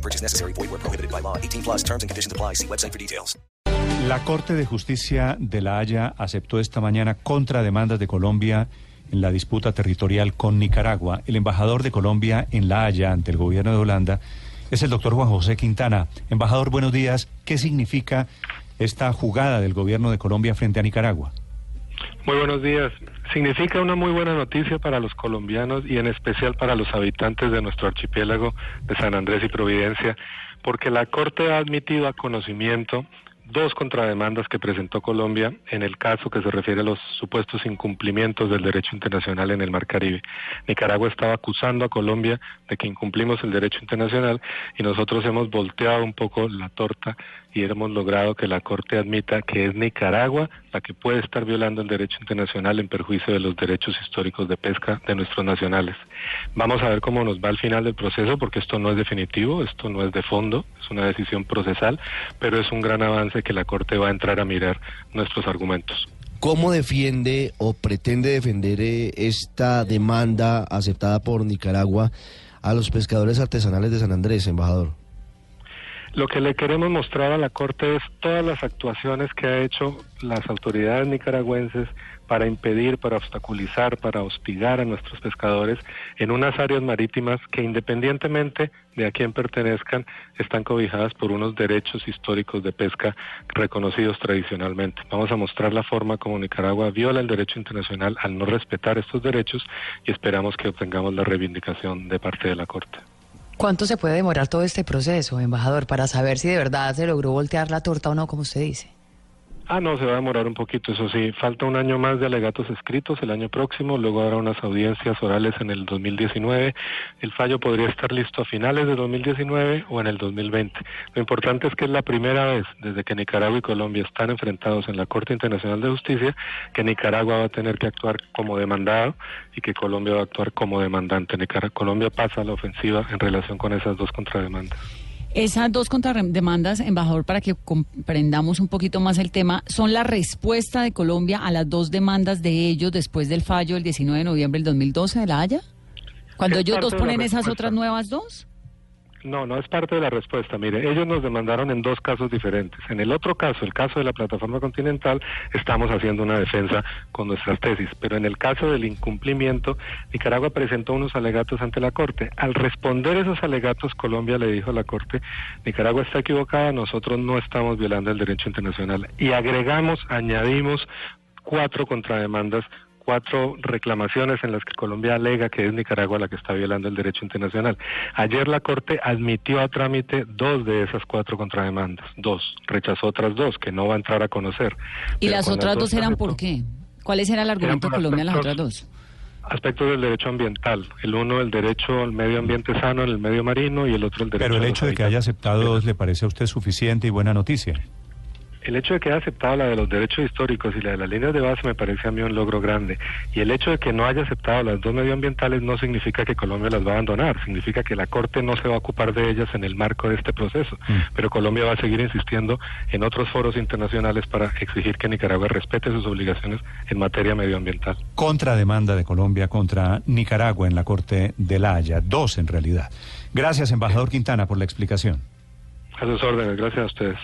No purchase necessary. Void where prohibited by law. 18 plus terms and conditions apply. See website for details. La Corte de Justicia de La Haya aceptó esta mañana contrademandas de Colombia en la disputa territorial con Nicaragua. El embajador de Colombia en La Haya ante el gobierno de Holanda es el doctor Juan José Quintana. Embajador, buenos días. ¿Qué significa esta jugada del gobierno de Colombia frente a Nicaragua? Muy buenos días. Significa una muy buena noticia para los colombianos y en especial para los habitantes de nuestro archipiélago de San Andrés y Providencia, porque la Corte ha admitido a conocimiento dos contrademandas que presentó Colombia en el caso que se refiere a los supuestos incumplimientos del derecho internacional en el Mar Caribe. Nicaragua estaba acusando a Colombia de que incumplimos el derecho internacional y nosotros hemos volteado un poco la torta y hemos logrado que la Corte admita que es Nicaragua la que puede estar violando el derecho internacional en perjuicio de los derechos históricos de pesca de nuestros nacionales. Vamos a ver cómo nos va al final del proceso porque esto no es definitivo, esto no es de fondo, es una decisión procesal, pero es un gran avance que la Corte va a entrar a mirar nuestros argumentos. ¿Cómo defiende o pretende defender eh, esta demanda aceptada por Nicaragua a los pescadores artesanales de San Andrés, embajador? Lo que le queremos mostrar a la Corte es todas las actuaciones que ha hecho las autoridades nicaragüenses para impedir, para obstaculizar, para hostigar a nuestros pescadores en unas áreas marítimas que independientemente de a quién pertenezcan, están cobijadas por unos derechos históricos de pesca reconocidos tradicionalmente. Vamos a mostrar la forma como Nicaragua viola el derecho internacional al no respetar estos derechos y esperamos que obtengamos la reivindicación de parte de la Corte. ¿Cuánto se puede demorar todo este proceso, embajador, para saber si de verdad se logró voltear la torta o no, como usted dice? Ah, no, se va a demorar un poquito, eso sí. Falta un año más de alegatos escritos el año próximo, luego habrá unas audiencias orales en el 2019. El fallo podría estar listo a finales de 2019 o en el 2020. Lo importante es que es la primera vez desde que Nicaragua y Colombia están enfrentados en la Corte Internacional de Justicia que Nicaragua va a tener que actuar como demandado y que Colombia va a actuar como demandante. Nicaragua, Colombia pasa a la ofensiva en relación con esas dos contrademandas. Esas dos contrademandas, embajador, para que comprendamos un poquito más el tema, son la respuesta de Colombia a las dos demandas de ellos después del fallo del 19 de noviembre del 2012 de La Haya. Cuando ellos dos ponen esas otras nuevas dos. No, no es parte de la respuesta. Mire, ellos nos demandaron en dos casos diferentes. En el otro caso, el caso de la plataforma continental, estamos haciendo una defensa con nuestras tesis. Pero en el caso del incumplimiento, Nicaragua presentó unos alegatos ante la Corte. Al responder esos alegatos, Colombia le dijo a la Corte, Nicaragua está equivocada, nosotros no estamos violando el derecho internacional. Y agregamos, añadimos cuatro contrademandas cuatro reclamaciones en las que Colombia alega que es Nicaragua la que está violando el derecho internacional. Ayer la Corte admitió a trámite dos de esas cuatro contrademandas, dos, rechazó otras dos que no va a entrar a conocer. ¿Y Pero las otras dos eran por qué? ¿Cuáles era el argumento de Colombia en las otras dos? Aspectos del derecho ambiental, el uno el derecho al medio ambiente sano en el medio marino y el otro el derecho Pero el hecho de que haya aceptado dos le parece a usted suficiente y buena noticia. El hecho de que haya aceptado la de los derechos históricos y la de las líneas de base me parece a mí un logro grande. Y el hecho de que no haya aceptado las dos medioambientales no significa que Colombia las va a abandonar, significa que la Corte no se va a ocupar de ellas en el marco de este proceso. Mm. Pero Colombia va a seguir insistiendo en otros foros internacionales para exigir que Nicaragua respete sus obligaciones en materia medioambiental. Contrademanda de Colombia contra Nicaragua en la Corte de La Haya. Dos en realidad. Gracias, embajador Quintana, por la explicación. A sus órdenes, gracias a ustedes.